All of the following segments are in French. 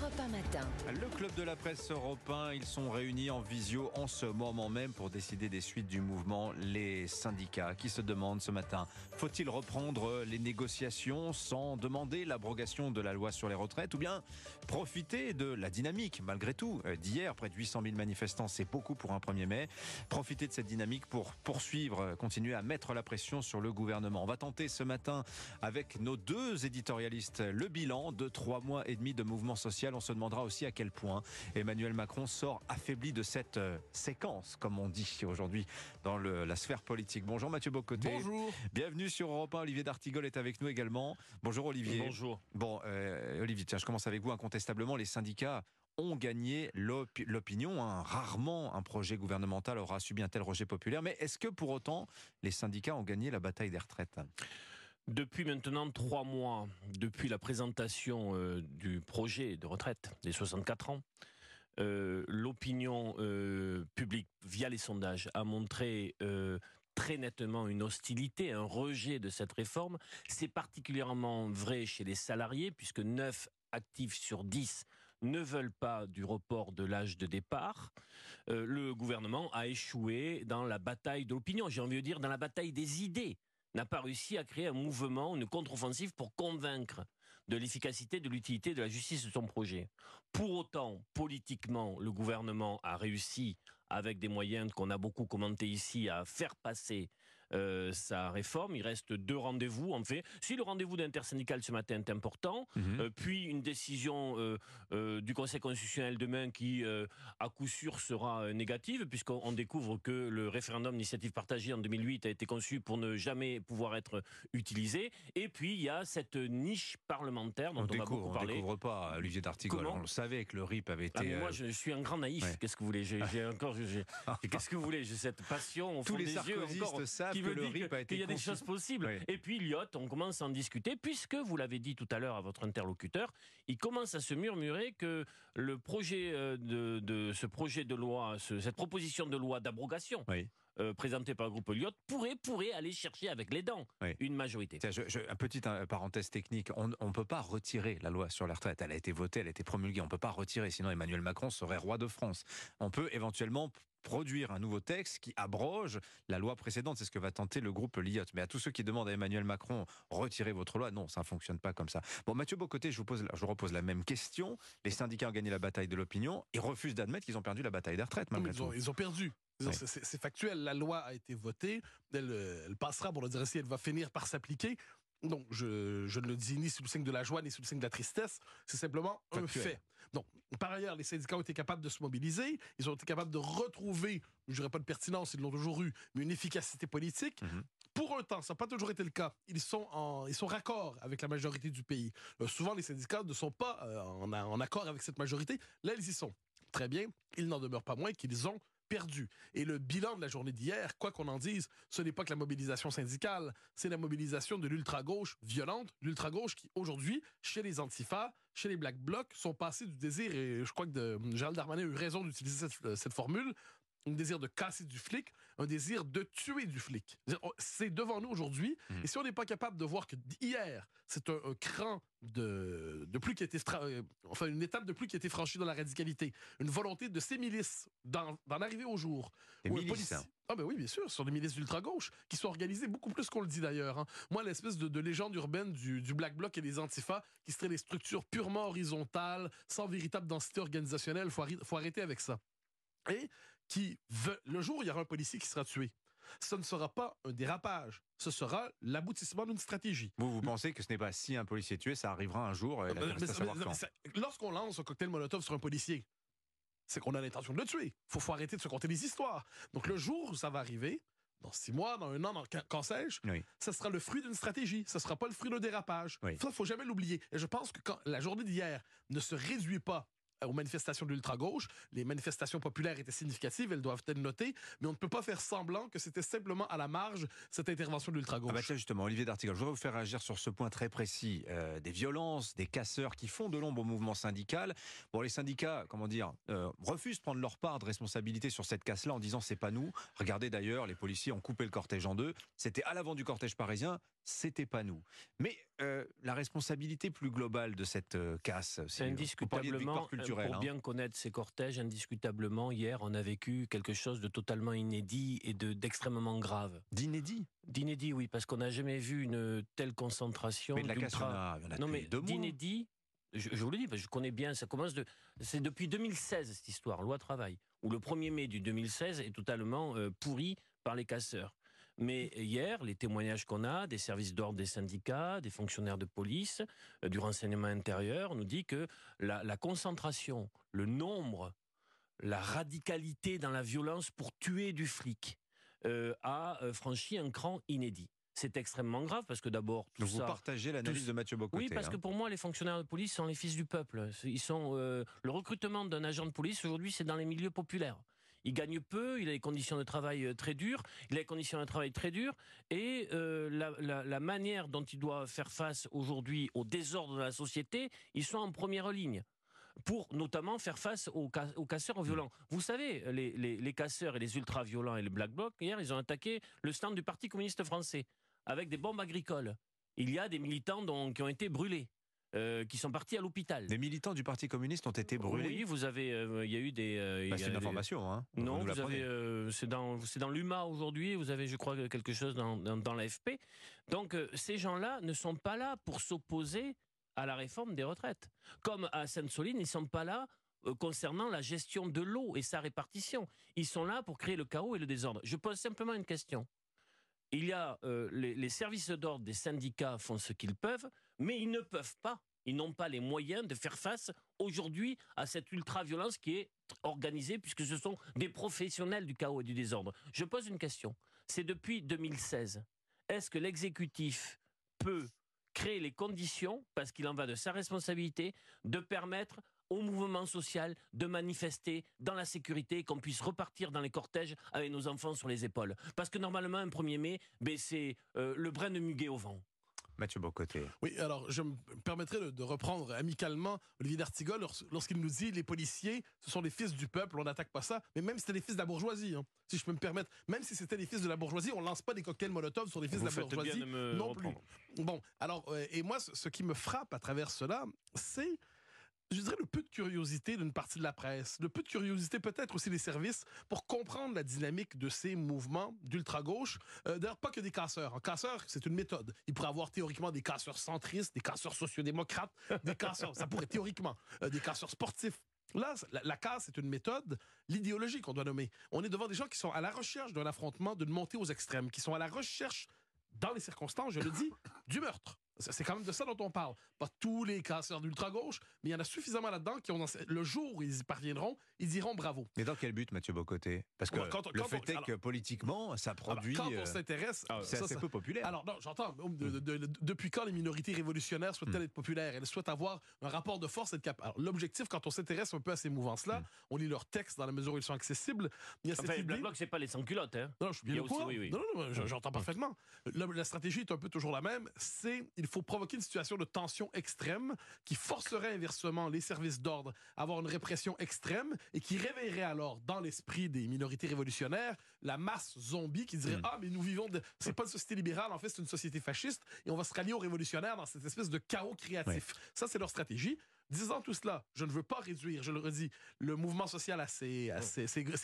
Europe 1. Le club de la presse européen, ils sont réunis en visio en ce moment même pour décider des suites du mouvement. Les syndicats qui se demandent ce matin, faut-il reprendre les négociations sans demander l'abrogation de la loi sur les retraites ou bien profiter de la dynamique malgré tout d'hier, près de 800 000 manifestants, c'est beaucoup pour un 1er mai. Profiter de cette dynamique pour poursuivre, continuer à mettre la pression sur le gouvernement. On va tenter ce matin avec nos deux éditorialistes le bilan de trois mois et demi de mouvement social. On se demandera aussi à quel point Emmanuel Macron sort affaibli de cette euh, séquence, comme on dit aujourd'hui dans le, la sphère politique. Bonjour Mathieu Bocoté. Bonjour. Bienvenue sur Europe 1. Olivier D'Artigol est avec nous également. Bonjour Olivier. Bonjour. Bon, euh, Olivier, tiens, je commence avec vous. Incontestablement, les syndicats ont gagné l'opinion. Hein. Rarement un projet gouvernemental aura subi un tel rejet populaire. Mais est-ce que pour autant les syndicats ont gagné la bataille des retraites? Depuis maintenant trois mois, depuis la présentation euh, du projet de retraite des 64 ans, euh, l'opinion euh, publique, via les sondages, a montré très nettement une hostilité, un rejet de cette réforme. C'est particulièrement vrai chez les salariés, puisque 9 actifs sur 10 ne veulent pas du report de l'âge de départ. le gouvernement a échoué dans la bataille de l'opinion, j'ai envie de dire dans la bataille des idées n'a pas réussi à créer un mouvement, une contre-offensive pour convaincre de l'efficacité, de l'utilité de la justice de son projet. Pour autant, politiquement, le gouvernement a réussi, avec des moyens qu'on a beaucoup commentés ici, à faire passer euh, sa réforme. Il reste deux rendez-vous, en fait. Si le rendez-vous d'intersyndical ce matin est important, mhm. euh, puis une décision euh, du Conseil constitutionnel demain qui, à coup sûr, sera négative, puisqu'on découvre que le référendum d'initiative partagée en 2008 a été conçu pour ne jamais pouvoir être utilisé. Et puis, il y a cette niche parlementaire dont on, on beaucoup parlé. On ne découvre pas, Olivier d'Artigol. On le savait que le RIP avait ah, été... moi, je suis un grand naïf. Qu'est-ce que vous voulez? J'ai encore... Qu'est-ce que vous voulez? J'ai cette passion au fond Tous les des yeux encore, savent qui que le RIP a été Il y a des choses possibles. Et puis Lyot, on commence à en discuter, puisque vous l'avez dit tout à l'heure à votre interlocuteur, il commence à se murmurer que le projet euh, de, de ce projet de loi, cette proposition de loi d'abrogation, euh, présentée par le groupe Lyot, pourrait, pourrait aller chercher avec les dents une majorité. Je, un petit parenthèse technique, on ne peut pas retirer la loi sur la retraite. Elle a été votée, elle a été promulguée. On ne peut pas retirer, sinon Emmanuel Macron serait roi de France. On peut éventuellement produire un nouveau texte qui abroge la loi précédente. C'est ce que va tenter le groupe Liot. Mais à tous ceux qui demandent à Emmanuel Macron retirez votre loi, non, ça ne fonctionne pas comme ça. Bon, Mathieu Bocoté, je vous, pose, je vous repose la même question. Les syndicats ont gagné la bataille de l'opinion et refusent d'admettre qu'ils ont perdu la bataille des retraites. ils, ont, ils ont perdu. C'est factuel, la loi a été votée, elle, elle passera, pour le dire ainsi, elle va finir par s'appliquer. Donc, je, je, ne le dis ni sous le signe de la joie, ni sous le signe de la tristesse. C'est simplement un fait. Donc, par ailleurs, les syndicats ont été capables de se mobiliser. Ils ont été capables de retrouver, je dirais pas de pertinence, ils l'ont toujours eu, mais une efficacité politique. Mhm. Pour un temps, ça n'a pas toujours été le cas. Ils sont en, ils sont avec la majorité du pays. Euh, souvent, les syndicats ne sont pas euh, en, en accord avec cette majorité. Là, ils y sont. Très bien. Il n'en demeure pas moins qu'ils ont perdu. Et le bilan de la journée d'hier, quoi qu'on en dise, ce n'est pas que la mobilisation syndicale, c'est la mobilisation de l'ultra-gauche violente, l'ultra-gauche qui, aujourd'hui, chez les antifas, chez les Black Blocs, sont passés du désir, et je crois que de, Gérald Darmanin a eu raison d'utiliser cette, cette formule, un désir de casser du flic, un désir de tuer du flic. C'est devant nous aujourd'hui. Hmm. Et si on n'est pas capable de voir que hier, c'est un, cran de, de plus qui a été, euh, enfin, une étape de plus qui a été franchie dans la radicalité, une volonté de ces milices d'en arriver au jour. Des milices. Ah ben oui, bien sûr, ce sont des milices d'ultra-gauche, qui sont organisées beaucoup plus qu'on le dit d'ailleurs. Hein. Moi, l'espèce de, légende urbaine du, Black Bloc et des Antifas, qui seraient des structures purement horizontales, sans véritable densité organisationnelle, il faut, faut arrêter avec ça et qui veut, le jour où il y aura un policier qui sera tué, ce ne sera pas un dérapage, ce sera l'aboutissement d'une stratégie. Vous, vous pensez que ce n'est pas si un policier est tué, ça arrivera un jour Lorsqu'on lance un cocktail Molotov sur un policier, c'est qu'on a l'intention de le tuer. Il faut, arrêter de se conter des histoires. Donc le jour où ça va arriver, dans six mois, dans un an, dans, quand sais-je, ça sera le fruit d'une stratégie. Ça sera pas le fruit d'un dérapage. Ça, il faut jamais l'oublier. Et je pense que quand la journée d'hier ne se réduit pas aux manifestations de l'ultra-gauche. Les manifestations populaires étaient significatives, elles doivent être notées, mais on ne peut pas faire semblant que c'était simplement à la marge cette intervention de l'ultra-gauche. Ah bah tiens, justement, Olivier D'Artigal, je voudrais vous faire réagir sur ce point très précis euh, des violences, des casseurs qui font de l'ombre au mouvement syndical. Bon, les syndicats, comment dire, euh, refusent de prendre leur part de responsabilité sur cette casse-là en disant c'est pas nous. Regardez d'ailleurs, les policiers ont coupé le cortège en deux. C'était à l'avant du cortège parisien, c'était pas nous. Mais euh, la responsabilité plus globale de cette euh, casse, c'est indiscutablement, pour hein. bien connaître ces cortèges, indiscutablement, hier, on a vécu quelque chose de totalement inédit et de d'extrêmement grave. D'inédit? D'inédit, oui, parce qu'on n'a jamais vu une telle concentration. Mais de la il y en a, non, mais d'inédit, je, je, vous le dis, je connais bien, ça commence de. C'est depuis 2016 cette histoire, loi travail, où le 1er mai du 2016 est totalement euh, pourri par les casseurs. Mais hier, les témoignages qu'on a des services d'ordre des syndicats, des fonctionnaires de police, euh, du renseignement intérieur, nous dit que la, la, concentration, le nombre, la radicalité dans la violence pour tuer du flic euh, a euh, franchi un cran inédit c'est extrêmement grave parce que d'abord tout vous partagez l'analyse de Mathieu Bocoté. Oui, parce hein. que pour moi les fonctionnaires de police sont les fils du peuple. Ils sont euh, le recrutement d'un agent de police aujourd'hui c'est dans les milieux populaires. Il gagne peu, il a des conditions de travail euh, très dures, il a des conditions de travail très dures, et euh, la, la, la, manière dont il doit faire face aujourd'hui au désordre de la société, ils sont en première ligne pour notamment faire face aux, aux casseurs violents. Vous savez, les, les, les casseurs et les ultra-violents et les Black Blocs, hier, ils ont attaqué le stand du Parti communiste français avec des bombes agricoles. Il y a des militants dont, qui ont été brûlés. Euh, qui sont partis à l'hôpital. Des militants du Parti communiste ont été brûlés. Oui, vous avez, euh, il y a eu des. Euh, bah, c'est une information, hein. Non, vous, avez, euh, c'est dans, c'est dans l'UMA aujourd'hui. Vous avez, je crois, quelque chose dans, dans, dans l'AFP. Donc, ces gens-là ne sont pas là pour s'opposer à la réforme des retraites. Comme à Sainte-Soline, ils ne sont pas là concernant la gestion de l'eau et sa répartition. Ils sont là pour créer le chaos et le désordre. Je pose simplement une question il y a euh, les, les, services d'ordre des syndicats font ce qu'ils peuvent, mais ils ne peuvent pas, ils n'ont pas les moyens de faire face aujourd'hui à cette ultra-violence qui est organisée, puisque ce sont des professionnels du chaos et du désordre. Je pose une question. C'est depuis 2016. Est-ce que l'exécutif peut créer les conditions, parce qu'il en va de sa responsabilité, de permettre au mouvement social de manifester dans la sécurité, qu'on puisse repartir dans les cortèges avec nos enfants sur les épaules? Parce que normalement, un 1er mai, ben, c'est euh, le brin de muguet au vent. Mathieu Bocoté. Oui, alors je me permettrai de, de reprendre amicalement Olivier D'Artigol lorsqu'il nous dit les policiers, ce sont les fils du peuple, on n'attaque pas ça. Mais même si c'était les fils de la bourgeoisie, hein, si je peux me permettre, même si c'était les fils de la bourgeoisie, on lance pas des cocktails Molotov sur les fils Vous de la bourgeoisie non reprendre. plus. Bon, alors euh, et moi, ce, ce qui me frappe à travers cela, c'est je dirais, le peu de curiosité d'une partie de la presse, le peu de curiosité peut-être aussi des services pour comprendre la dynamique de ces mouvements d'ultra-gauche. Euh, D'ailleurs, pas que des casseurs. Un casseur, c'est une méthode. Il pourrait avoir théoriquement des casseurs centristes, des casseurs sociodémocrates, des casseurs, ça pourrait théoriquement, euh, des casseurs sportifs. Là, la, la casse c'est une méthode, l'idéologie qu'on doit nommer. On est devant des gens qui sont à la recherche d'un affrontement, d'une montée aux extrêmes, qui sont à la recherche, dans les circonstances, je le dis, du meurtre. C'est quand même de ça dont on parle. Pas tous les casseurs d'ultra-gauche, mais il y en a suffisamment là-dedans qui ont, le jour où ils y parviendront, ils diront bravo. Mais dans quel but, Mathieu Bocoté? Parce que ouais, quand, le quand fait on, est alors, que politiquement, ça produit. Quand on s'intéresse. C'est assez ça, peu populaire. Alors, non, j'entends. De, de, de, depuis quand les minorités révolutionnaires souhaitent-elles mm. être populaires? Elles souhaitent avoir un rapport de force et être capables. L'objectif, quand on s'intéresse un peu à ces mouvances-là, mm. on lit leurs textes dans la mesure où ils sont accessibles. Il y a enfin, cette idée... Black Bloc, c'est pas les sans-culottes. Hein. Non, je suis bien au courant. Oui, oui. Non, non, non, j'entends parfaitement. La, la stratégie est un peu toujours la même. C'est il faut provoquer une situation de tension extrême qui forcerait inversement les services d'ordre à avoir une répression extrême et qui réveillerait alors dans l'esprit des minorités révolutionnaires la masse zombie qui dirait mmh. ah mais nous vivons de... c'est pas une société libérale en fait c'est une société fasciste et on va se rallier aux révolutionnaires dans cette espèce de chaos créatif. Ouais. Ça c'est leur stratégie. Disant tout cela, je ne veux pas réduire, je le redis, le mouvement social à ces, à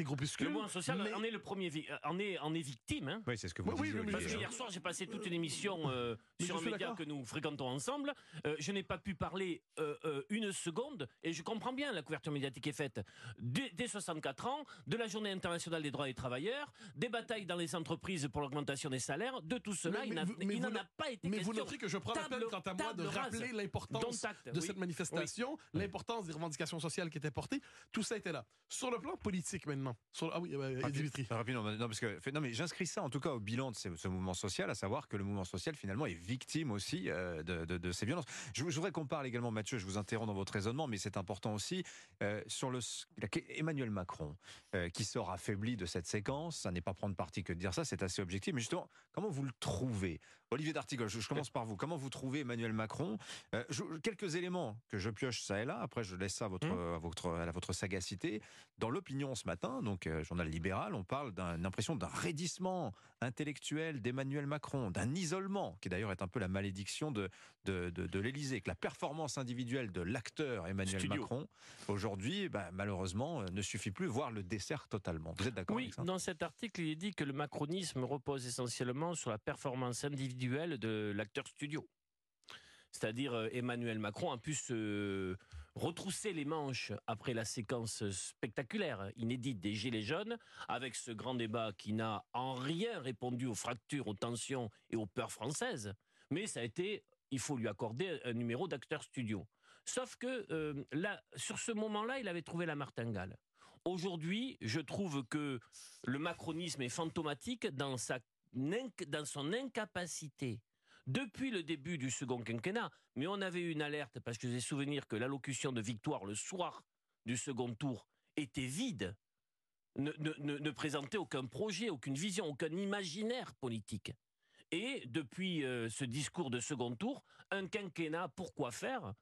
groupuscules. Le mouvement social mais... en est le premier, en est, en est victime. Hein. Oui, c'est ce que vous oui, disiez. Oui, parce que hier soir, j'ai passé toute une émission euh, sur un média que nous fréquentons ensemble. Euh, je n'ai pas pu parler euh, euh, une seconde, et je comprends bien la couverture médiatique est faite dès, dès 64 ans, de la Journée internationale des droits des travailleurs, des batailles dans les entreprises pour l'augmentation des salaires, de tout cela, mais, il n'en a pas été mais question. vous noterez que je prends la peine, quant à moi, de rappeler l'importance de oui. cette manifestation. L'importance des revendications sociales qui étaient portées, tout ça était là. Sur le plan politique maintenant, sur, ah oui, euh, Dimitri. Rapidement, non, parce que, non, mais j'inscris ça en tout cas au bilan de ce, mouvement social, à savoir que le mouvement social finalement est victime aussi euh, de, de, ces violences. Je, voudrais qu'on parle également, Mathieu, je vous interromps dans votre raisonnement, mais c'est important aussi, euh, sur le, Emmanuel Macron, qui sort affaibli de cette séquence, ça n'est pas prendre parti que de dire ça, c'est assez objectif, mais justement, comment vous le trouvez Olivier D'Artigol, je, commence par vous. Comment vous trouvez Emmanuel Macron Quelques éléments que je pioche ça et là, après je laisse ça à votre, mmh. à votre, à votre sagacité. Dans l'opinion ce matin, donc journal libéral, on parle d'une impression d'un raidissement intellectuel d'Emmanuel Macron, d'un isolement, qui d'ailleurs est un peu la malédiction de, de, de, l'Élysée, que la performance individuelle de l'acteur Emmanuel Macron, aujourd'hui, bah, malheureusement, euh, ne suffit plus, voire le dessert totalement. Vous êtes d'accord Oui, dans cet article, il est dit que le macronisme repose essentiellement sur la performance individuelle de l'acteur studio. C'est-à-dire euh, Emmanuel Macron a pu se retrousser les manches après la séquence spectaculaire, inédite des Gilets jaunes, avec ce grand débat qui n'a en rien répondu aux fractures, aux tensions et aux peurs françaises. Mais ça a été, il faut lui accorder un numéro d'acteur studio. Sauf que euh, là, sur ce moment-là, il avait trouvé la martingale. Aujourd'hui, je trouve que le macronisme est fantomatique dans, sa, dans son incapacité depuis le début du second quinquennat. Mais on avait eu une alerte parce que j'ai souvenir que l'allocution de Victoire le soir du second tour était vide, ne, présentait aucun projet, aucune vision, aucun imaginaire politique. Et depuis euh, ce discours de second tour, un quinquennat, pourquoi faire?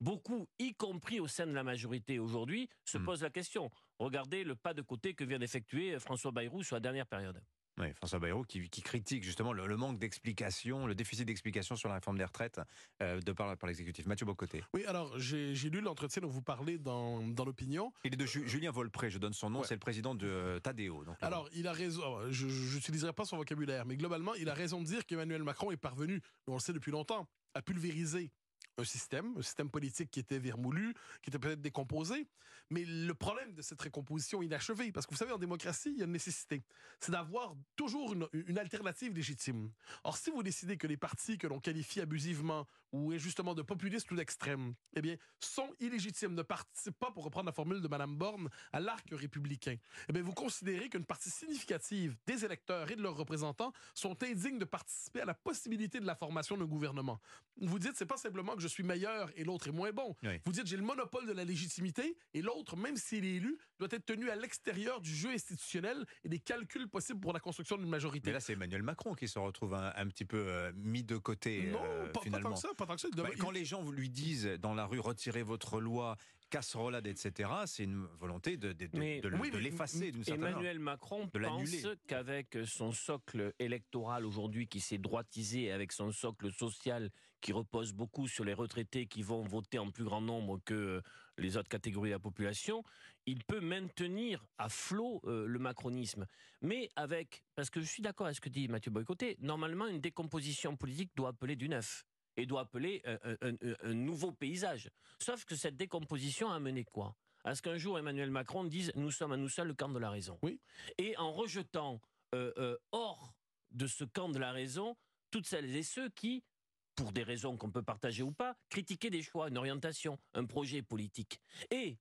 Beaucoup, y compris au sein de la majorité aujourd'hui, se hmm. posent la question. Regardez le pas de côté que vient d'effectuer François Bayrou sur la dernière période. Oui, François Bayrou qui, critique justement le, manque d'explication, le déficit d'explication sur la réforme des retraites euh, de par, par l'exécutif. Mathieu Bocoté. Oui, alors j'ai lu l'entretien dont vous parlez dans, dans l'opinion. Il est de Julien Volpré, je donne son nom, c'est le président de euh, Tadeo. Donc, alors, il a raison, oh, je n'utiliserai pas son vocabulaire, mais globalement, il a raison de dire qu'Emmanuel Macron est parvenu, on le sait depuis longtemps, à pulvériser un système, un système politique qui était vermoulu, qui était peut-être décomposé. Mais le problème de cette récomposition inachevée, parce que vous savez, en démocratie, il y a une nécessité, c'est d'avoir toujours une, alternative légitime. Or, si vous décidez que les partis que l'on qualifie abusivement ou injustement de populistes ou d'extrêmes, eh bien, sont illégitimes, ne participent pas, pour reprendre la formule de Mme Borne, à l'arc républicain, eh bien, vous considérez qu'une partie significative des électeurs et de leurs représentants sont indignes de participer à la possibilité de la formation d'un gouvernement. Vous dites, c'est pas simplement que je suis meilleur et l'autre est moins bon. Vous dites, j'ai le monopole de la légitimité et l'autre, même s'il est élu, doit être tenu à l'extérieur du jeu institutionnel et des calculs possibles pour la construction d'une majorité. Mais là, c'est Emmanuel Macron qui se retrouve un, petit peu euh, mis de côté. Non, euh, pas, tant que ça. Pas tant que ça. Bah, quand les gens lui disent dans la rue, retirez votre loi, casserolade, etc., c'est une volonté de, de, de, l'effacer d'une certaine Emmanuel Macron pense qu'avec son socle électoral aujourd'hui qui s'est droitisé, avec son socle social qui repose beaucoup sur les retraités qui vont voter en plus grand nombre que les autres catégories de la population, il peut maintenir à flot euh, le macronisme. Mais avec, parce que je suis d'accord avec ce que dit Mathieu Boycotté, normalement une décomposition politique doit appeler du neuf et doit appeler un, nouveau paysage. Sauf que cette décomposition a amené quoi? À ce qu'un jour Emmanuel Macron dise nous sommes à nous seuls le camp de la raison. Oui. Et en rejetant euh, euh, hors de ce camp de la raison toutes celles et ceux qui, pour des raisons qu'on peut partager ou pas, critiquaient des choix, une orientation, un projet politique. Et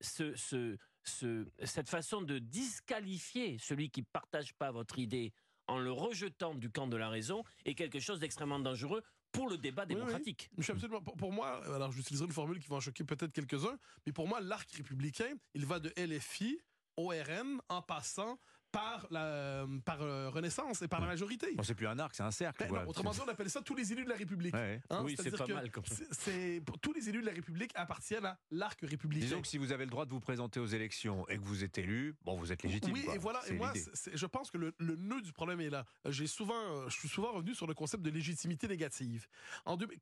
ce, ce, ce, cette façon de disqualifier celui qui ne partage pas votre idée en le rejetant du camp de la raison est quelque chose d'extrêmement dangereux pour le débat démocratique. absolument. Pour, moi, alors j'utiliserai une formule qui va en choquer peut-être quelques-uns, mais pour moi, l'arc républicain, il va de LFI, ORN, en passant par la par euh, Renaissance et par la majorité. Bon, c'est plus un arc, c'est un cercle. Ben, autrement dit, on appelle ça tous les élus de la République. Hein, oui, c'est pas mal comme ça. C'est tous les élus de la République appartiennent à l'arc républicain. Disons que si vous avez le droit de vous présenter aux élections et que vous êtes élu, bon, vous êtes légitime. Oui, et voilà. Et moi, je pense que le, nœud du problème est là. J'ai souvent, je suis souvent revenu sur le concept de légitimité négative.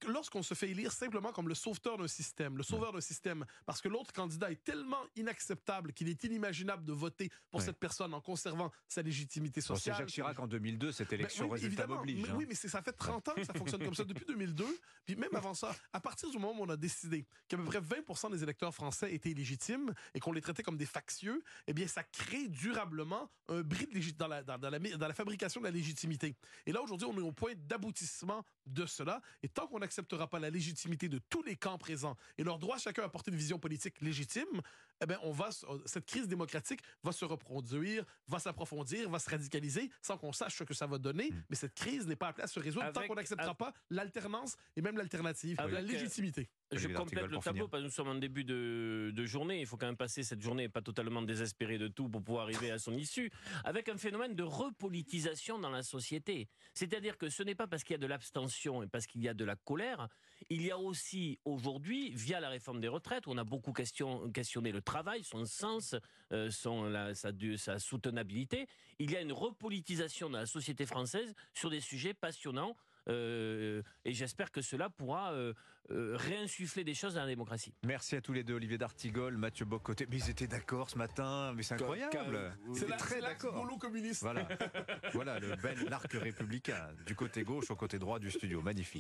Lorsqu'on se fait élire simplement comme le sauveteur d'un système, le sauveur d'un système, parce que l'autre candidat est tellement inacceptable qu'il est inimaginable de voter pour cette personne en conservant conservant sa légitimité Bon, c'est sociale. Jacques Chirac en 2002, cette Ben élection oui, résultat évidemment, m'oblige. mais hein. Oui, mais ça fait 30 ans que ça fonctionne comme ça, depuis 2002. Puis même avant ça, à partir du moment où on a décidé qu'à peu près 20 des électeurs français étaient illégitimes et qu'on les traitait comme des factieux, eh bien, ça crée durablement un bris de dans, la, dans, dans la, dans la fabrication de la légitimité. Et là, aujourd'hui, on est au point d'aboutissement de cela. Et tant qu'on n'acceptera pas la légitimité de tous les camps présents et leur droit chacun à porter une vision politique légitime, eh bien, on va, cette crise démocratique va se reproduire, va s'approfondir, va se radicaliser sans qu'on sache ce que ça va donner. Mais cette crise n'est pas appelée à se résoudre tant qu'on n'acceptera pas l'alternance et même l'alternative, Avec- la légitimité. Je complète le tableau finir. parce que nous sommes en début de, de journée. Il faut quand même passer cette journée pas totalement désespéré de tout pour pouvoir arriver à son issue, avec un phénomène de repolitisation dans la société. C'est-à-dire que ce n'est pas parce qu'il y a de l'abstention et parce qu'il y a de la colère, il y a aussi aujourd'hui, via la réforme des retraites, où on a beaucoup question- questionné le travail, son sens, euh, son, la- sa, soutenabilité, il y a une repolitisation dans la société française sur des sujets passionnants. euh, et j'espère que cela pourra euh, euh, réinsuffler des choses dans la démocratie. Merci à tous les deux, Olivier D'Artigol, Mathieu Bocoté. Mais ils étaient d'accord ce matin, mais c'est incroyable. C'est très d'accord. communiste. Voilà, voilà le bel l'arc républicain du côté gauche au côté droit du studio, magnifique.